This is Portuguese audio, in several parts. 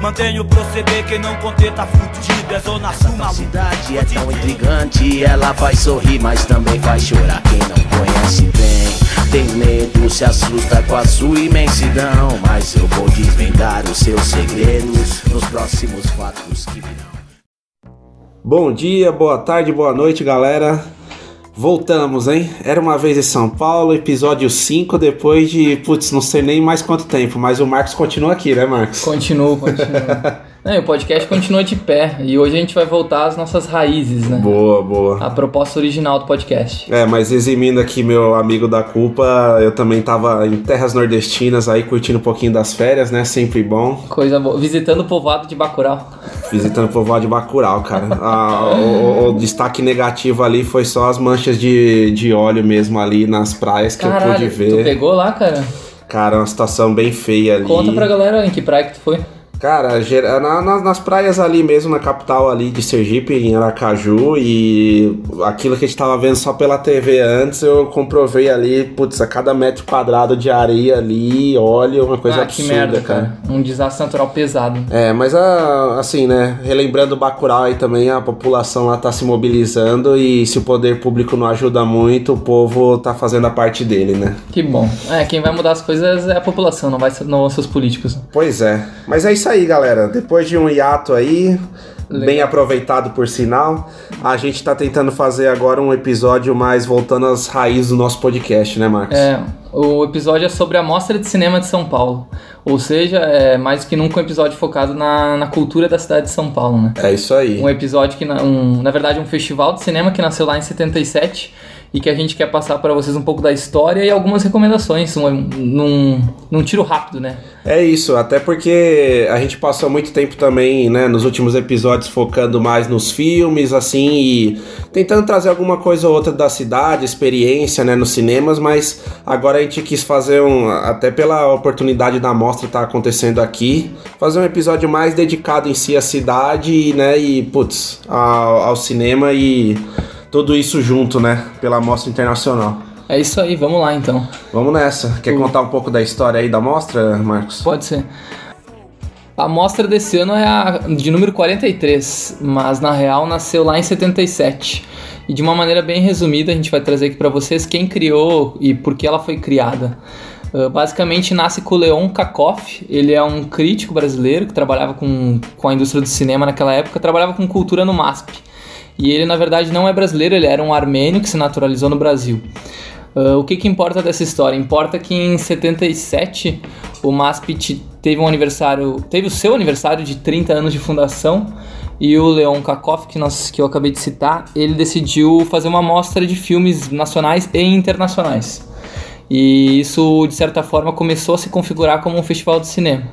Mantenho o proceder, quem não conter tá fudido. É zona sul, A maluco. cidade é tão intrigante, ela faz sorrir, mas também faz chorar. Quem não conhece bem, tem medo, se assusta com a sua imensidão. Mas eu vou desvendar os seus segredos nos próximos fatos que virão. Bom dia, boa tarde, boa noite, galera. Voltamos, hein? Era uma vez em São Paulo, episódio 5, depois de, putz, não sei nem mais quanto tempo, mas o Marcos continua aqui, né, Marcos? Continuo, continuo. E o podcast continua de pé. E hoje a gente vai voltar às nossas raízes, né? Boa, boa. A proposta original do podcast. É, mas eximindo aqui meu amigo da culpa, eu também tava em terras nordestinas aí curtindo um pouquinho das férias, né? Sempre bom. Coisa boa. Visitando o povoado de Bacurau. Visitando o povoado de Bacurau, cara. Ah, o, o- destaque negativo ali foi só as manchas de, de óleo mesmo ali nas praias que eu pude Caralho, ver. tu pegou lá, cara? Cara, uma situação bem feia ali. Conta pra galera em que praia que tu foi. Cara, na- na- nas praias ali mesmo, na capital ali de Sergipe, em Aracaju, e aquilo que a gente tava vendo só pela TV antes, eu comprovei ali, putz, a cada metro quadrado de areia ali, óleo, uma coisa ah, absurda, que merda, cara. Um desastre natural pesado. É, mas a- assim, né, relembrando Bacurau aí também, a população lá tá se mobilizando e se o poder público não ajuda muito, o povo tá fazendo a parte dele, né? Que bom. É, quem vai mudar as coisas é a população, não vai ser, não vão ser os políticos. Pois é. Mas é isso aí, galera. Depois de um hiato aí, Legal. bem aproveitado por sinal, a gente tá tentando fazer agora um episódio mais voltando às raízes do nosso podcast, né, Marcos? É, o episódio é sobre a Mostra de Cinema de São Paulo. Ou seja, é mais que nunca um episódio focado na, na cultura da cidade de São Paulo, né? É isso aí. Um episódio que, na, um, na verdade, um festival de cinema que nasceu lá em 77 e que a gente quer passar para vocês um pouco da história e algumas recomendações, um, num, num tiro rápido, né? É isso, até porque a gente passou muito tempo também, né, nos últimos episódios focando mais nos filmes, assim, e tentando trazer alguma coisa ou outra da cidade, experiência, né, nos cinemas, mas agora a gente quis fazer um, até pela oportunidade da mostra estar acontecendo aqui, fazer um episódio mais dedicado em si à cidade, né, e, putz, ao, ao cinema e tudo isso junto, né, pela mostra internacional. É isso aí, vamos lá então. Vamos nessa. Quer contar um pouco da história aí da mostra, Marcos? Pode ser. A mostra desse ano é a de número 43, mas na real nasceu lá em 77. E de uma maneira bem resumida, a gente vai trazer aqui para vocês quem criou e por que ela foi criada. Uh, basicamente nasce com o Leon Kakoff, ele é um crítico brasileiro que trabalhava com, com a indústria do cinema naquela época, trabalhava com cultura no MASP. E ele, na verdade, não é brasileiro, ele era um armênio que se naturalizou no Brasil. Uh, o que, que importa dessa história? Importa que em 77 o MASP te- teve um aniversário, teve o seu aniversário de 30 anos de fundação e o Leon Kakoff, que, nós, que eu acabei de citar, ele decidiu fazer uma mostra de filmes nacionais e internacionais. E isso, de certa forma, começou a se configurar como um festival de cinema.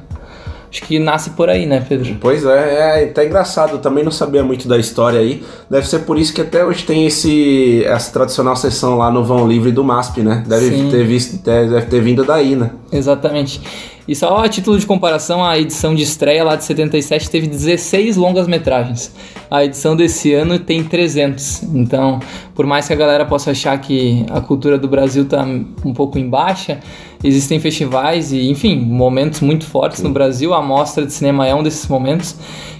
Acho que nasce por aí, né, Pedro? Pois é, é até engraçado, eu também não sabia muito da história aí. Deve ser por isso que até hoje tem esse essa tradicional sessão lá no Vão Livre do MASP, né? Deve Sim. ter visto, deve ter vindo daí, né? Exatamente. E só a título de comparação, a edição de estreia lá de 77 teve 16 longas metragens. A edição desse ano tem 300. Então, por mais que a galera possa achar que a cultura do Brasil tá um pouco em baixa, existem festivais e, enfim, momentos muito fortes no Brasil. A Mostra de Cinema é um desses momentos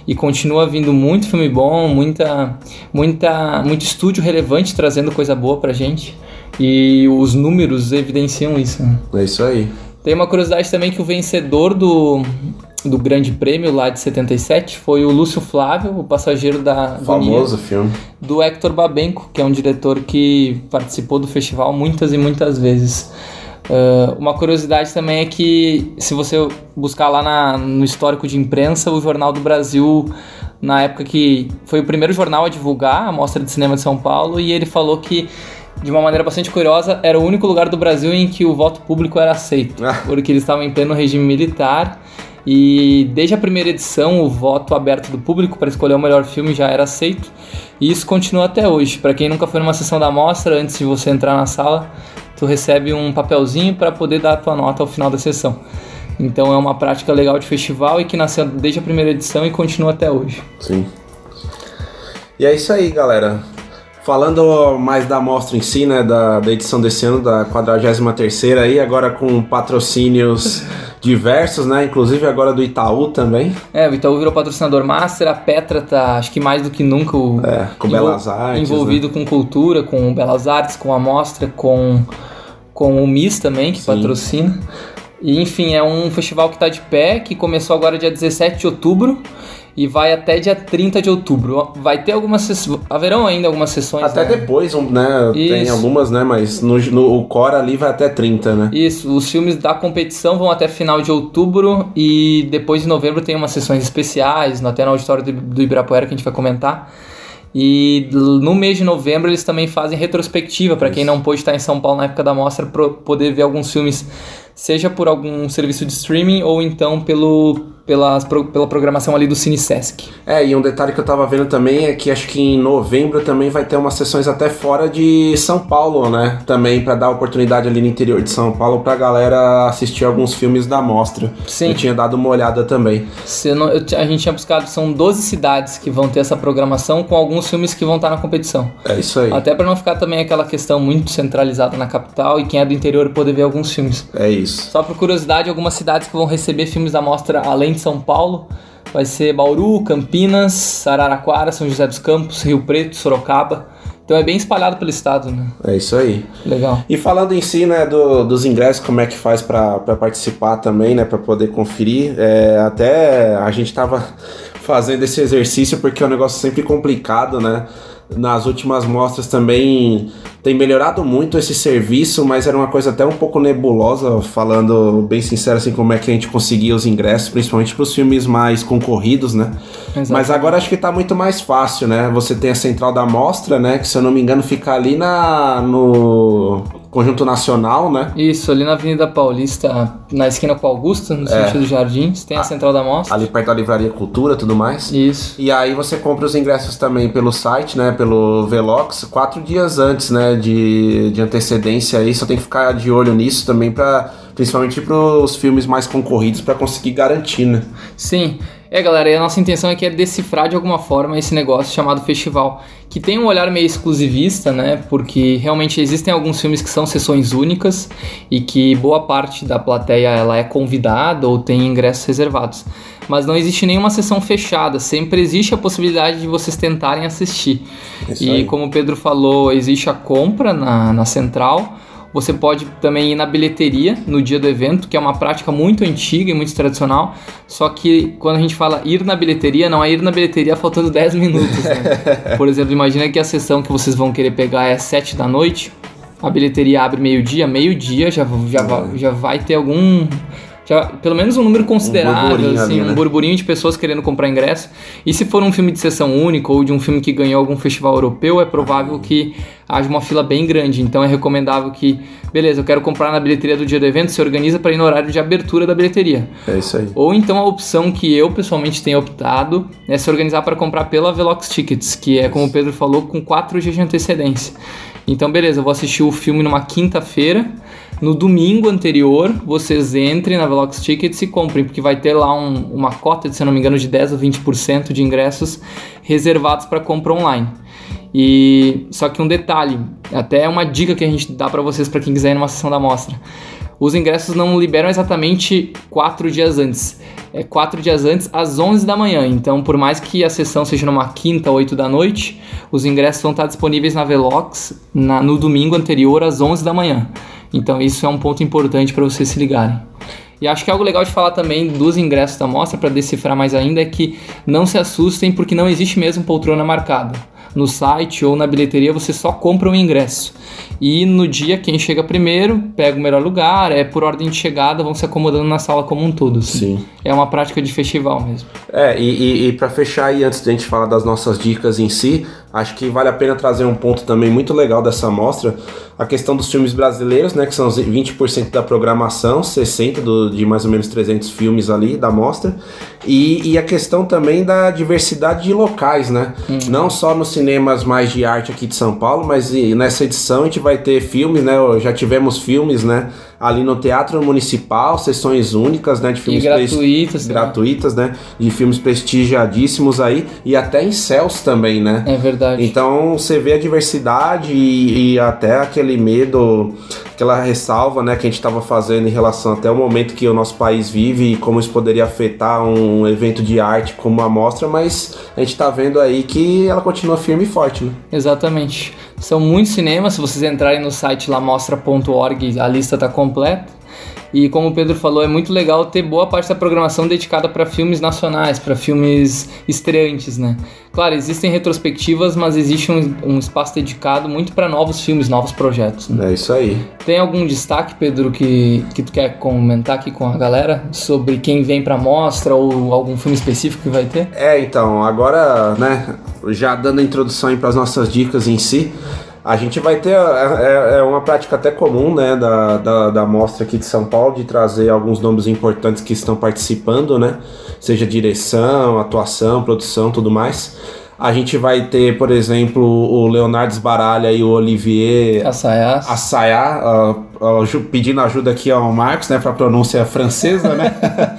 e continua vindo muito filme bom, muita, muita, muito estúdio relevante trazendo coisa boa pra gente. E os números evidenciam isso. né? É isso aí. Tem uma curiosidade também que o vencedor do, do Grande Prêmio lá de 77 foi o Lúcio Flávio, o passageiro da Famoso filme. do Hector Babenco, que é um diretor que participou do festival muitas e muitas vezes. Ah, uma curiosidade também é que, se você buscar lá na- no histórico de imprensa, o Jornal do Brasil, na época que foi o primeiro jornal a divulgar a Mostra de Cinema de São Paulo, e ele falou que, de uma maneira bastante curiosa, era o único lugar do Brasil em que o voto público era aceito, Ah. porque eles estavam em pleno regime militar E desde a primeira edição, o voto aberto do público para escolher o melhor filme já era aceito. E isso continua até hoje. Para quem nunca foi numa sessão da mostra, antes de você entrar na sala, tu recebe um papelzinho para poder dar a tua nota ao final da sessão. Então é uma prática legal de festival e que nasceu desde a primeira edição e continua até hoje. Sim. E é isso aí, galera. Falando mais da mostra em si, né, da, da edição desse ano, da 43 aí, agora com patrocínios diversos, né, inclusive agora do Itaú também. É, o Itaú virou patrocinador master, a Petra tá, acho que mais do que nunca, o, É, com envol- Belas Artes, né? envolvido com cultura, com Belas Artes, com a mostra, com, com o MIS também, que Sim. patrocina. E, enfim, é um festival que está de pé, que começou agora dia 17 de outubro e vai até dia 30 de outubro. Vai ter algumas sessões, haverão ainda algumas sessões. Até né? depois, né, tem Isso. algumas, né, mas no, no o core ali vai até 30, né. Isso, os filmes da competição vão até final de outubro e depois de novembro tem umas sessões especiais, até no auditório do, do Ibirapuera que a gente vai comentar. E no mês de novembro eles também fazem retrospectiva para quem não pôde estar em São Paulo na época da mostra poder ver alguns filmes, seja por algum serviço de streaming ou então pelo, pelas, pela programação ali do Cine Sesc. É, e um detalhe que eu tava vendo também é que acho que em novembro também vai ter umas sessões até fora de São Paulo, né? Também pra dar oportunidade ali no interior de São Paulo pra galera assistir alguns filmes da mostra. Sim. Eu tinha dado uma olhada também. Se não- eu a gente tinha buscado, são 12 cidades que vão ter essa programação com alguns filmes que vão estar na competição. É isso aí. Até para não ficar também aquela questão muito centralizada na capital e quem é do interior poder ver alguns filmes. É isso. Só por curiosidade, algumas cidades que vão receber filmes da mostra além de São Paulo vai ser Bauru, Campinas, Araraquara, São José dos Campos, Rio Preto, Sorocaba. Então é bem espalhado pelo estado, né? É isso aí. Legal. E falando em si, né, do- dos ingressos, como é que faz pra participar também, né, pra poder conferir, é, até a gente tava fazendo esse exercício porque é um negócio sempre complicado, né, nas últimas mostras também tem melhorado muito esse serviço, mas era uma coisa até um pouco nebulosa, falando bem sincero assim, como é que a gente conseguia os ingressos, principalmente pros filmes mais concorridos, né, mas agora acho que tá muito mais fácil, né? Você tem a central da mostra, né? Que se eu não me engano fica ali na no Conjunto Nacional, né? Isso, ali na Avenida Paulista, na esquina com a Augusta, no É. sentido Jardins, tem a Central da Mostra. Ali perto da Livraria Cultura e tudo mais. Isso. E aí você compra os ingressos também pelo site, né? Pelo Velox, quatro dias antes, né? De, de antecedência aí. Só tem que ficar de olho nisso também para principalmente para os filmes mais concorridos para conseguir garantir, né? Sim. É, galera, e a nossa intenção aqui é decifrar de alguma forma esse negócio chamado festival, que tem um olhar meio exclusivista, né? Porque realmente existem alguns filmes que são sessões únicas e que boa parte da plateia ela é convidada ou tem ingressos reservados. Mas não existe nenhuma sessão fechada, sempre existe a possibilidade de vocês tentarem assistir. Isso e aí. como o Pedro falou, existe a compra na, na central. Você pode também ir na bilheteria no dia do evento, que é uma prática muito antiga e muito tradicional. Só que quando a gente fala ir na bilheteria, não é ir na bilheteria faltando 10 minutos. Né? Por exemplo, imagina que a sessão que vocês vão querer pegar é 7 da noite. A bilheteria abre meio-dia, meio-dia já, já, já vai ter algum. Já, pelo menos um número considerável, burburinho assim, ali, um né? burburinho de pessoas querendo comprar ingresso. E se for um filme de sessão única ou de um filme que ganhou algum festival europeu, é provável que haja uma fila bem grande. Então é recomendável que, beleza, eu quero comprar na bilheteria do dia do evento, se organiza para ir no horário de abertura da bilheteria. É isso aí. Ou então a opção que eu pessoalmente tenho optado é se organizar para comprar pela Velox Tickets, que é como o Pedro falou, com 4 dias de antecedência. Então, beleza, eu vou assistir o filme numa quinta-feira. No domingo anterior, vocês entrem na Velox Tickets e comprem, porque vai ter lá um- uma cota, de, se não me engano, de 10 ou 20% de ingressos reservados para compra online. E só que um detalhe, até uma dica que a gente dá para vocês para quem quiser ir numa sessão da mostra. Os ingressos não liberam exatamente quatro dias antes. É quatro dias antes, às 11 da manhã. Então, por mais que a sessão seja numa quinta, 8 da noite, os ingressos vão estar disponíveis na Velox na- no domingo anterior, às 11 da manhã. Então, isso é um ponto importante para vocês se ligarem. E acho que algo legal de falar também dos ingressos da mostra, para decifrar mais ainda, é que não se assustem, porque não existe mesmo poltrona marcada. No site ou na bilheteria você só compra o ingresso. E no dia, quem chega primeiro pega o melhor lugar, é por ordem de chegada, vão se acomodando na sala como um todo. assim. Sim. É uma prática de festival mesmo. É, e, e, e para fechar aí, antes de a gente falar das nossas dicas em si, Acho que vale a pena trazer um ponto também muito legal dessa mostra, a questão dos filmes brasileiros, né, que são os 20% da programação, 60% do, de mais ou menos 300 filmes ali da mostra, e, e a questão também da diversidade de locais, né? Não só nos cinemas mais de arte aqui de São Paulo, mas e nessa edição a gente vai ter filmes, né? Já tivemos filmes, né? Ali no Teatro Municipal, sessões únicas, né? De filmes pres- gratuitas. né? gratuitas, né? De filmes prestigiadíssimos aí, e até em céus também, né? É verdade. Então você vê a diversidade e, e até aquele medo, aquela ressalva né, que a gente estava fazendo em relação até o momento que o nosso país vive e como isso poderia afetar um evento de arte como a mostra, mas a gente está vendo aí que ela continua firme e forte, né? Exatamente. São muitos cinemas, se vocês entrarem no site lamostra.org, a lista está completa. E como o Pedro falou, é muito legal ter boa parte da programação dedicada para filmes nacionais, para filmes estreantes, né? Claro, existem retrospectivas, mas existe um, um espaço dedicado muito para novos filmes, novos projetos. né? É isso aí. Tem algum destaque, Pedro, que, que tu quer comentar aqui com a galera sobre quem vem para mostra ou algum filme específico que vai ter? É, então, agora, né, já dando a introdução para as nossas dicas em si, a gente vai ter, é, é- é uma prática até comum, né, da, da, da mostra aqui de São Paulo, de trazer alguns nomes importantes que estão participando, né, seja direção, atuação, produção, tudo mais. A gente vai ter, por exemplo, o Leonardo Sbaralha e o Olivier Assayas. Assayá, ah, ju- pedindo ajuda aqui ao Marcos, né, para pronúncia francesa, né,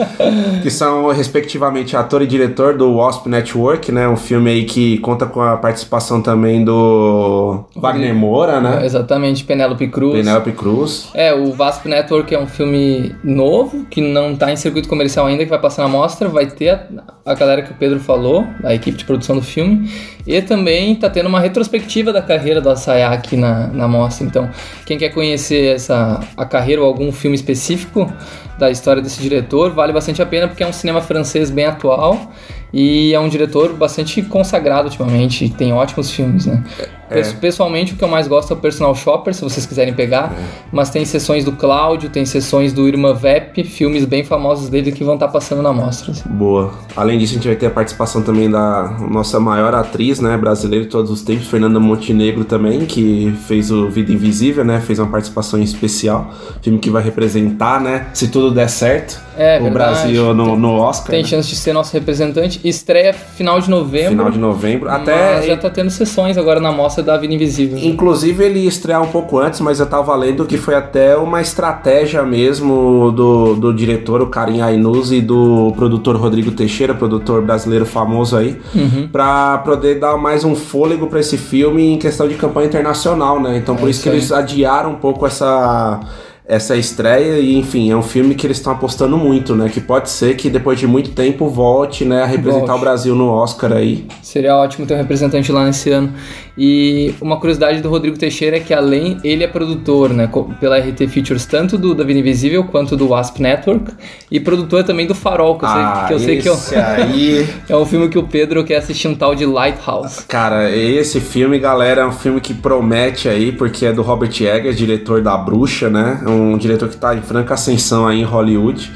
que são respectivamente ator e diretor do Wasp Network, né, um filme aí que conta com a participação também do Wagner Moura, né, Exatamente, Penélope Cruz. Penélope Cruz. É, o Vasp Network é um filme novo, que não tá em circuito comercial ainda, que vai passar na mostra. Vai ter a, a galera que o Pedro falou, a equipe de produção do filme. E também tá tendo uma retrospectiva da carreira do Asaya aqui na, na mostra. Então, quem quer conhecer essa, a carreira ou algum filme específico da história desse diretor, vale bastante a pena, porque é um cinema francês bem atual. E é um diretor bastante consagrado ultimamente, tem ótimos filmes, né? Pes- Pessoalmente, o que eu mais gosto é o Personal Shopper, se vocês quiserem pegar. Mas tem sessões do Cláudio, tem sessões do Irma Vep, filmes bem famosos dele que vão estar passando na mostra. assim. Boa. Além disso, a gente vai ter a participação também da nossa maior atriz, né, brasileira de todos os tempos, Fernanda Montenegro também, que fez o Vida Invisível, né, fez uma participação especial, filme que vai representar, né, se tudo der certo, É, o verdade. Brasil no, no Oscar, Tem né, chance de ser nosso representante. Estreia final de novembro. final de novembro. Até já tá tendo sessões agora na mostra da Vida Invisível. Inclusive ele ia estrear um pouco antes, mas eu tava lendo que foi até uma estratégia mesmo do, do diretor, o Karim Ainuz, e do produtor Rodrigo Teixeira, produtor brasileiro famoso aí, Uhum. pra poder dar mais um fôlego pra esse filme em questão de campanha internacional, né? Então por É isso que isso aí. eles adiaram um pouco essa essa estreia e enfim, é um filme que eles estão apostando muito, né? Que pode ser que depois de muito tempo volte, né, a representar Volte. o Brasil no Oscar aí. Seria ótimo ter um representante lá nesse ano. E uma curiosidade do Rodrigo Teixeira é que além ele é produtor, né, pela RT Features tanto do Da Vida Invisível quanto do Wasp Network e produtor também do Farol, que eu sei que, eu sei que eu- Ah, esse aí é um filme que o Pedro quer assistir um tal de Lighthouse. Cara, esse filme, galera, é um filme que promete aí, porque é do Robert Eggers, diretor da Bruxa, né? Um diretor que tá em franca ascensão aí em Hollywood.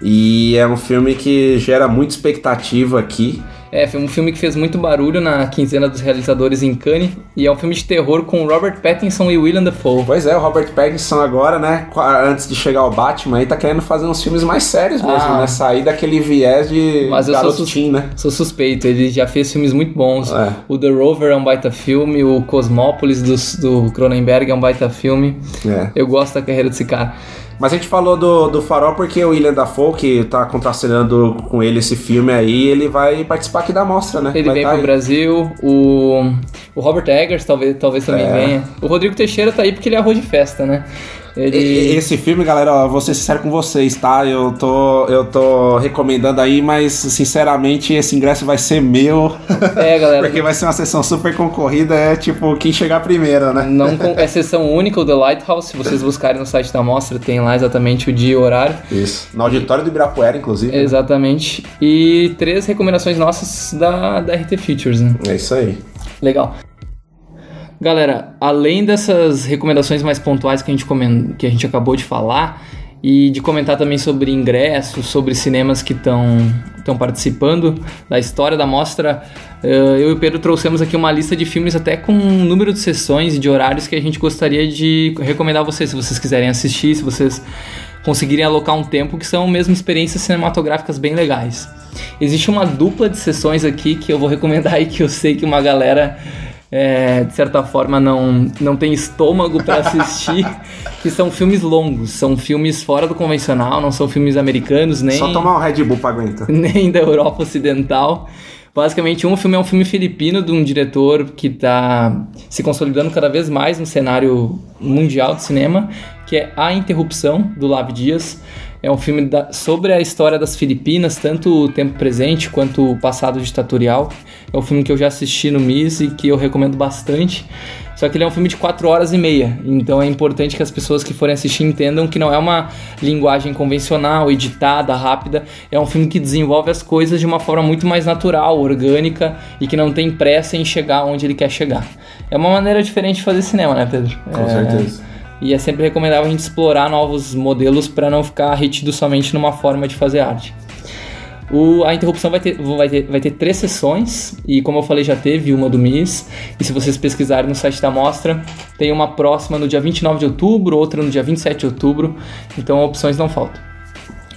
E é um filme que gera muita expectativa aqui. É, foi um filme que fez muito barulho na quinzena dos realizadores em Cannes e é um filme de terror com Robert Pattinson e Willem Dafoe. Pois é, o Robert Pattinson agora, né, antes de chegar ao Batman, aí tá querendo fazer uns filmes mais sérios mesmo, Ah. né? Sair daquele viés de Mas eu sou garoto sus- teen, né? Sou suspeito, ele já fez filmes muito bons. É. O The Rover é um baita filme, o Cosmópolis do, do Cronenberg é um baita filme. É. Eu gosto da carreira desse cara. Mas a gente falou do, do Farol porque o William Dafoe, que tá contracenando com ele esse filme aí, ele vai participar aqui da mostra, né? Ele vai vem tá pro aí. Brasil, o, o Robert Eggers talvez, talvez também É. venha. O Rodrigo Teixeira tá aí porque ele é arroz de festa, né? Ele... Esse filme, galera, ó, vou ser sincero com vocês, tá? Eu tô, eu tô recomendando aí, mas sinceramente esse ingresso vai ser meu. É, galera. porque vai ser uma sessão super concorrida, é tipo quem chegar primeiro, né? Não é sessão única, o The Lighthouse. Se vocês buscarem no site da mostra, tem lá exatamente o dia e o horário. Isso. No auditório do Ibirapuera, inclusive. né? Exatamente. E três recomendações nossas da, da RT Features, né? É isso aí. Legal. Galera, além dessas recomendações mais pontuais que a gente, comen- que a gente acabou de falar, e de comentar também sobre ingressos, sobre cinemas que estão participando da história da mostra. Uh, eu e o Pedro trouxemos aqui uma lista de filmes até com um número de sessões e de horários que a gente gostaria de recomendar a vocês, se vocês quiserem assistir, se vocês conseguirem alocar um tempo, que são mesmo experiências cinematográficas bem legais. Existe uma dupla de sessões aqui que eu vou recomendar e que eu sei que uma galera é, de certa forma não, não tem estômago para assistir, que são filmes longos, são filmes fora do convencional, não são filmes americanos nem Só tomar um Red Bull pra aguentar. nem da Europa Ocidental. Basicamente, um filme é um filme filipino de um diretor que está se consolidando cada vez mais no cenário mundial de cinema, que é A Interrupção, do Lav Dias. É um filme da, sobre a história das Filipinas, tanto o tempo presente quanto o passado ditatorial. É um filme que eu já assisti no MIS e que eu recomendo bastante. Só que ele é um filme de 4 horas e meia, então é importante que as pessoas que forem assistir entendam que não é uma linguagem convencional, editada, rápida. É um filme que desenvolve as coisas de uma forma muito mais natural, orgânica e que não tem pressa em chegar onde ele quer chegar. É uma maneira diferente de fazer cinema, né, Pedro? Com é... certeza. E é sempre recomendável a gente explorar novos modelos para não ficar retido somente numa forma de fazer arte. O, a interrupção vai ter, vai, ter, vai ter três sessões, e como eu falei, já teve uma do MIS. E se vocês pesquisarem no site da mostra, tem uma próxima no dia 29 de outubro, outra no dia 27 de outubro, então opções não faltam.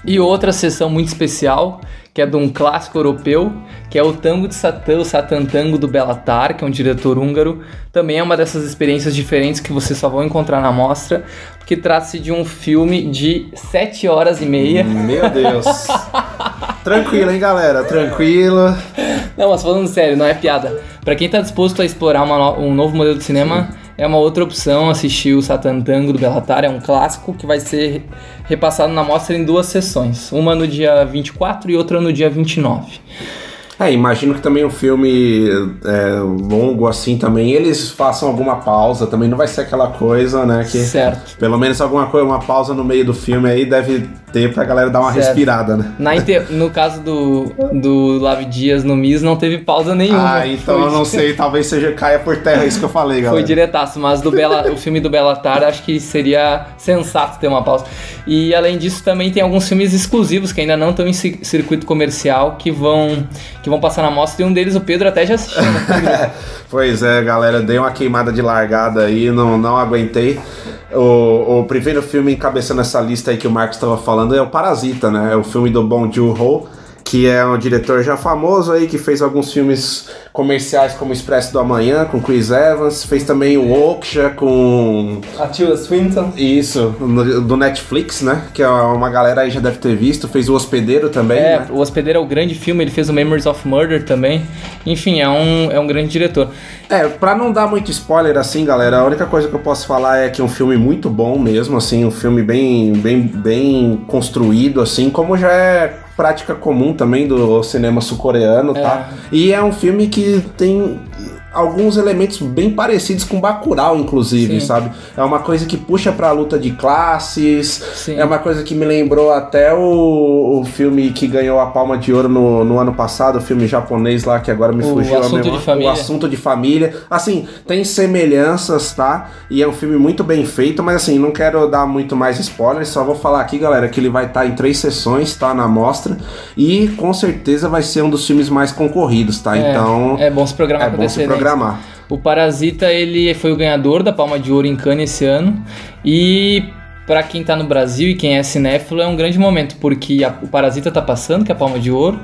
E outra sessão muito especial, que é de um clássico europeu, que é o Tango de Satã, o Satan Tango do Belatar, que é um diretor húngaro. Também é uma dessas experiências diferentes que vocês só vão encontrar na mostra, porque trata-se de um filme de 7 horas e meia. Meu Deus. Tranquilo, hein, galera? Tranquilo. Não, mas falando sério, não é piada. Pra quem tá disposto a explorar uma um novo modelo de cinema, é uma outra opção assistir o Satan Tango do Belatar. É um clássico que vai ser repassado na mostra em duas sessões. Uma no dia 24 e outra no dia 29. É, imagino que também um filme é, longo assim também, eles façam alguma pausa, também não vai ser aquela coisa, né, que Certo. pelo menos alguma coisa, uma pausa no meio do filme aí deve ter pra galera dar uma Certo. respirada, né? Na inter- No caso do, do Lavi Dias no MIS, não teve pausa nenhuma. Ah, então Foi- eu não sei, talvez seja caia por terra isso que eu falei, galera. Foi diretaço, mas do Bela, o filme do Belatar acho que seria sensato ter uma pausa. E além disso, também tem alguns filmes exclusivos que ainda não estão em ci- circuito comercial que vão, que vão passar na mostra. E um deles o Pedro até já assistiu. né? Pois é, galera, dei uma queimada de largada aí, não, não aguentei. O, o primeiro filme encabeçando essa lista aí que o Marcos estava falando é o Parasita, né? É o filme do Bong Joon-ho, que é um diretor já famoso aí, que fez alguns filmes comerciais como Expresso do Amanhã, com Chris Evans, fez também o Oksha com... A Tilda Swinton. Isso, no- do Netflix, né? Que é uma galera aí já deve ter visto, fez o Hospedeiro também, É, né? o Hospedeiro é o grande filme, ele fez o Memories of Murder também. Enfim, é um, é um grande diretor. É, pra não dar muito spoiler assim, galera, a única coisa que eu posso falar é que é um filme muito bom mesmo, assim, um filme bem, bem, bem construído, assim, como já é prática comum também do cinema sul-coreano, tá? E é um filme que tem alguns elementos bem parecidos com Bacurau, inclusive, Sim. sabe? É uma coisa que puxa pra luta de classes, Sim. é uma coisa que me lembrou até o, o filme que ganhou a Palma de Ouro no, no ano passado, o filme japonês lá, que agora me O fugiu a memória. de Família. O assunto de família. Assim, tem semelhanças, tá? E é um filme muito bem feito, mas assim, não quero dar muito mais spoilers, só vou falar aqui, galera, que ele vai estar em três sessões, tá? Na mostra. E com certeza vai ser um dos filmes mais concorridos, tá? É, então. é bom se programar é com bom se antecedência. Programar. O Parasita, ele foi o ganhador da Palma de Ouro em Cannes esse ano. E pra quem tá no Brasil e quem é cinéfilo, é um grande momento, porque a- o Parasita tá passando, que é a Palma de Ouro.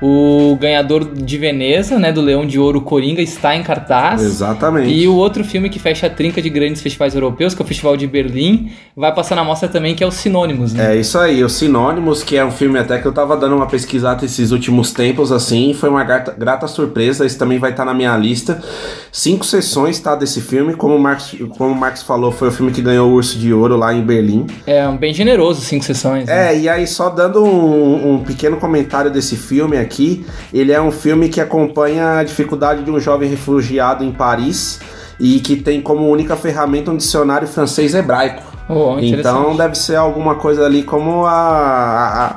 O ganhador de Veneza, né, do Leão de Ouro, Coringa, está em cartaz. Exatamente. E o outro filme que fecha a trinca de grandes festivais europeus, que é o Festival de Berlim, vai passar na mostra também, que é o Sinônimos, né? É isso aí, o Sinônimos, que é um filme até que eu tava dando uma pesquisada esses últimos tempos, assim, foi uma grata, grata surpresa, esse também vai estar na minha lista. Cinco sessões, tá, desse filme, como o, Marcos, como o Marcos falou, foi o filme que ganhou o Urso de Ouro lá em Berlim. É, um bem generoso, cinco sessões. né? É, e aí só dando um, um pequeno comentário desse filme aqui, ele é um filme que acompanha a dificuldade de um jovem refugiado em Paris e que tem como única ferramenta um dicionário francês hebraico. Oh. Então deve ser alguma coisa ali como a, a- a-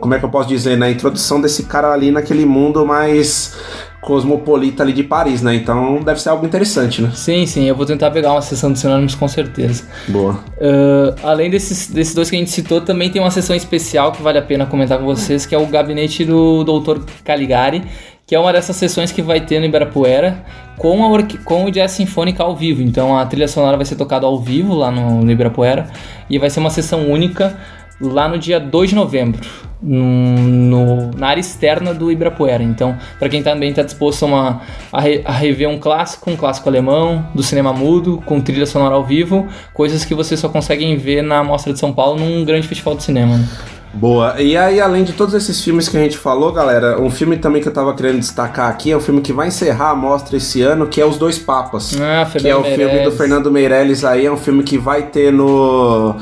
como é que eu posso dizer, né? A introdução desse cara ali naquele mundo mais cosmopolita ali de Paris, né? Então deve ser algo interessante, né? Sim, sim, eu vou tentar pegar uma sessão de sinônimos com certeza. Boa. Uh, além desses, desses dois que a gente citou, também tem uma sessão especial que vale a pena comentar com vocês, que é o gabinete do Dr. Caligari, que é uma dessas sessões que vai ter no Ibirapuera com, a com o Jazz Sinfônica ao vivo. Então a trilha sonora vai ser tocada ao vivo lá no, no Ibirapuera e vai ser uma sessão única lá no dia 2 de novembro, no, na área externa do Ibirapuera. Então, para quem também está disposto a, uma- a, re- a rever um clássico, um clássico alemão, do cinema mudo, com trilha sonora ao vivo, coisas que vocês só conseguem ver na Mostra de São Paulo num grande festival de cinema. né? Boa. E aí, além de todos esses filmes que a gente falou, galera, um filme também que eu tava querendo destacar aqui é um filme que vai encerrar a mostra esse ano, que é Os Dois Papas. Ah, que é o Fernando filme do Meirelles. Fernando Meirelles aí, é um filme que vai ter no.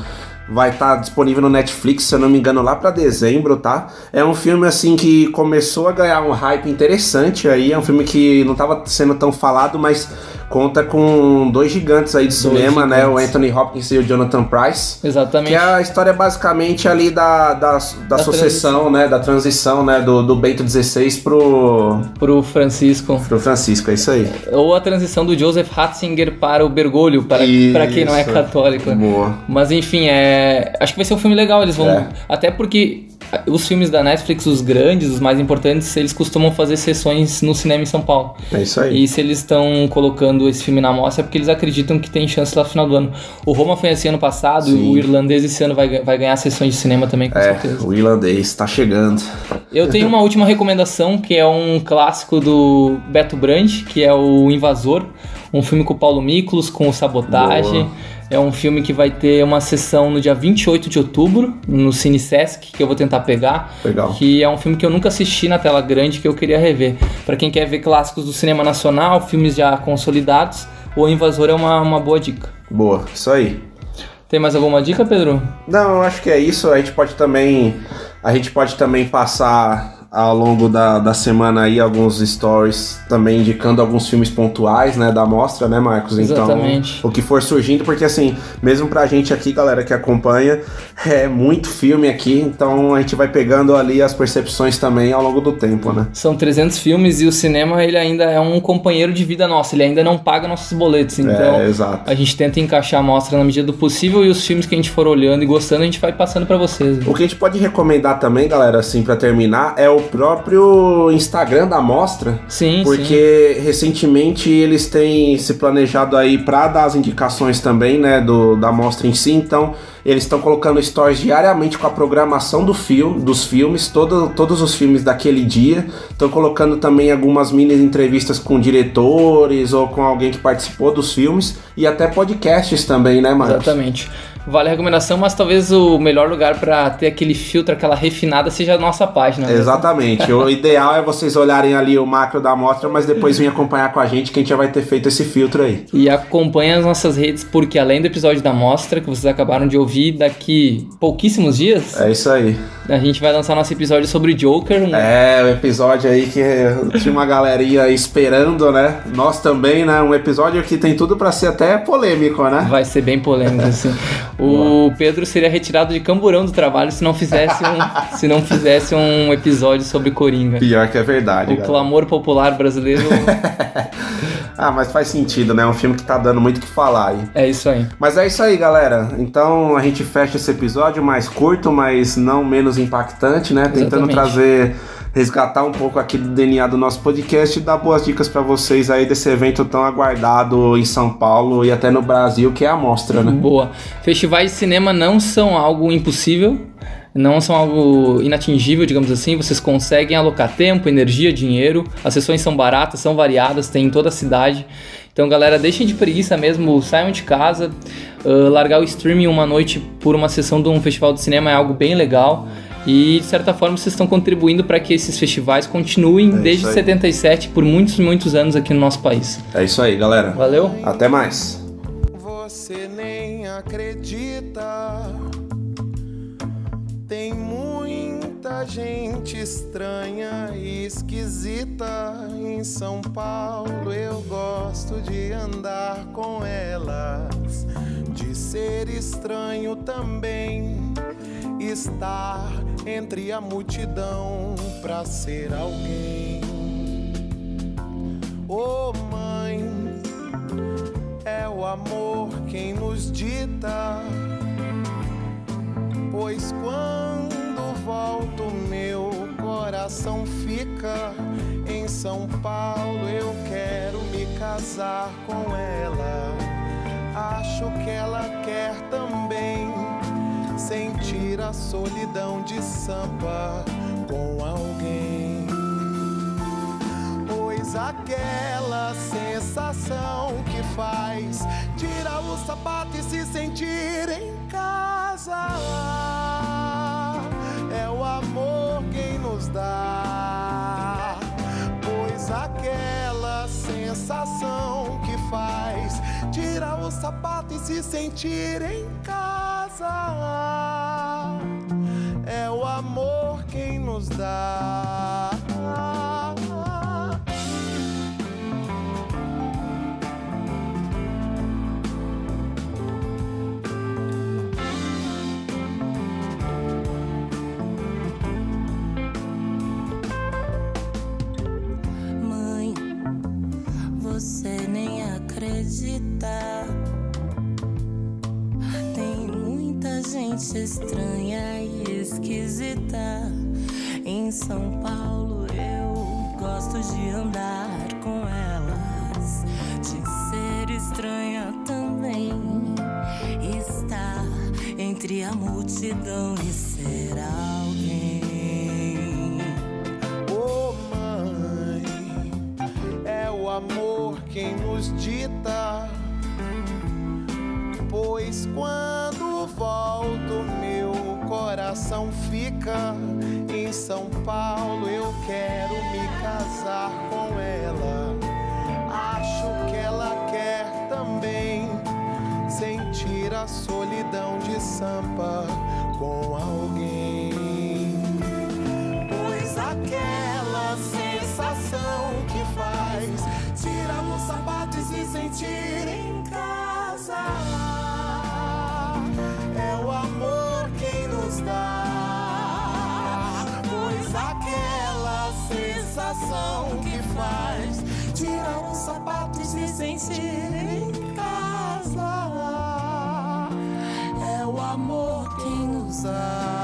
Vai estar disponível no Netflix, se eu não me engano, lá pra dezembro, tá? É um filme assim que começou a ganhar um hype interessante aí. É um filme que não tava sendo tão falado, mas conta com dois gigantes aí de cinema, né? O gigantes. Anthony Hopkins e o Jonathan Price. Exatamente. Que é a história basicamente ali da, da, da, sucessão, né? Da transição, né? Do, do Bento XVI pro, Pro Francisco. pro Francisco, é isso aí. Ou a transição do Joseph Ratzinger para o Bergoglio, para, Isso. para quem não é católico. Boa. Mas enfim, é... acho que vai ser um filme legal. Eles vão. É. Até porque os filmes da Netflix, os grandes, os mais importantes, eles costumam fazer sessões no cinema em São Paulo. É isso aí. E se eles estão colocando esse filme na mostra é porque eles acreditam que tem chance lá no final do ano. O Roma foi assim ano passado, Sim. o irlandês esse ano vai, vai ganhar sessões de cinema também, com É, certeza. o irlandês tá chegando. Eu tenho uma última recomendação, que é um clássico do Beto Brandt, que é o Invasor, um filme com o Paulo Miklos, com o Sabotagem. Boa. É um filme que vai ter uma sessão no dia 28 de outubro, no Cine Sesc, que eu vou tentar pegar. Legal. Que é um filme que eu nunca assisti na tela grande, que eu queria rever. Pra quem quer ver clássicos do cinema nacional, filmes já consolidados, o Invasor é uma, uma boa dica. Boa, isso aí. Tem mais alguma dica, Pedro? Não, eu acho que é isso. A gente pode também. A gente pode também passar ao longo da, da semana aí alguns stories também indicando alguns filmes pontuais, né, da mostra, né, Marcos? Exatamente. Então, o que for surgindo, porque assim, mesmo pra gente aqui, galera que acompanha, é muito filme aqui, então a gente vai pegando ali as percepções também ao longo do tempo, né? São 300 filmes e o cinema ele ainda é um companheiro de vida nosso, ele ainda não paga nossos boletos, então é, exato. a gente tenta encaixar a mostra na medida do possível e os filmes que a gente for olhando e gostando a gente vai passando pra vocês. né? O que a gente pode recomendar também, galera, assim, pra terminar, é o próprio Instagram da mostra. Sim, sim. Porque recentemente eles têm se planejado aí para dar as indicações também, né, do, da mostra em si. Então, eles estão colocando stories diariamente com a programação do filme, dos filmes, todo, todos os filmes daquele dia. Estão colocando também algumas mini entrevistas com diretores ou com alguém que participou dos filmes e até podcasts também, né, Marcos? Exatamente. Vale a recomendação, mas talvez o melhor lugar pra ter aquele filtro, aquela refinada, seja a nossa página. né? Exatamente. o ideal é vocês olharem ali o macro da amostra, mas depois virem acompanhar com a gente que a gente já vai ter feito esse filtro aí. E acompanhe as nossas redes, porque além do episódio da mostra, que vocês acabaram de ouvir, daqui pouquíssimos dias, É isso aí. a gente vai lançar nosso episódio sobre Joker. um- É, o episódio aí que tinha uma galerinha aí esperando, né? Nós também, né? Um episódio que tem tudo pra ser até polêmico, né? Vai ser bem polêmico, assim. O Pedro seria retirado de camburão do trabalho se não fizesse um, se não fizesse um episódio sobre Coringa. Pior que é verdade, O galera. clamor popular brasileiro Ah, mas faz sentido, né? É um filme que tá dando muito o que falar aí. é isso aí. Mas é isso aí, galera. Então a gente fecha esse episódio mais curto, mas não menos impactante, né? Tentando Exatamente. trazer, resgatar um pouco aqui do DNA do nosso podcast e dar boas dicas pra vocês aí desse evento tão aguardado em São Paulo e até no Brasil, que é a Mostra, né? Boa. Festivais de cinema não são algo impossível, não são algo inatingível, digamos assim. Vocês conseguem alocar tempo, energia, dinheiro. As sessões são baratas, são variadas, tem em toda a cidade. Então, galera, deixem de preguiça mesmo, saiam de casa. Ah, largar o streaming uma noite por uma sessão de um festival de cinema é algo bem legal. E, de certa forma, vocês estão contribuindo para que esses festivais continuem É desde aí. 77 por muitos, muitos anos aqui no nosso país. É isso aí, galera. Valeu? Até mais. Você nem acredita. Tem muita gente estranha e esquisita em São Paulo. Eu gosto de andar com elas, de ser estranho também. Estar entre a multidão pra ser alguém. Ô mãe, é o amor quem nos dita. Pois quando volto, meu coração fica em São Paulo. Eu quero me casar com ela. Acho que ela quer também sentir a solidão de Sampa com alguém. Pois aquela sensação que faz tirar o sapato e se sentir em casa é o amor quem nos dá. Tirar o sapato e se sentir em casa é o amor quem nos dá. Acredita. Tem muita gente estranha e esquisita. Em São Paulo eu gosto de andar com elas. De ser estranha também. Estar entre a multidão e ser alguém. É amor quem nos dita. Sampa com alguém. Pois aquela sensação que faz tirar o sapato e se sentir em casa é o amor quem nos dá. Pois aquela sensação que faz tirar o sapato e se sentir quem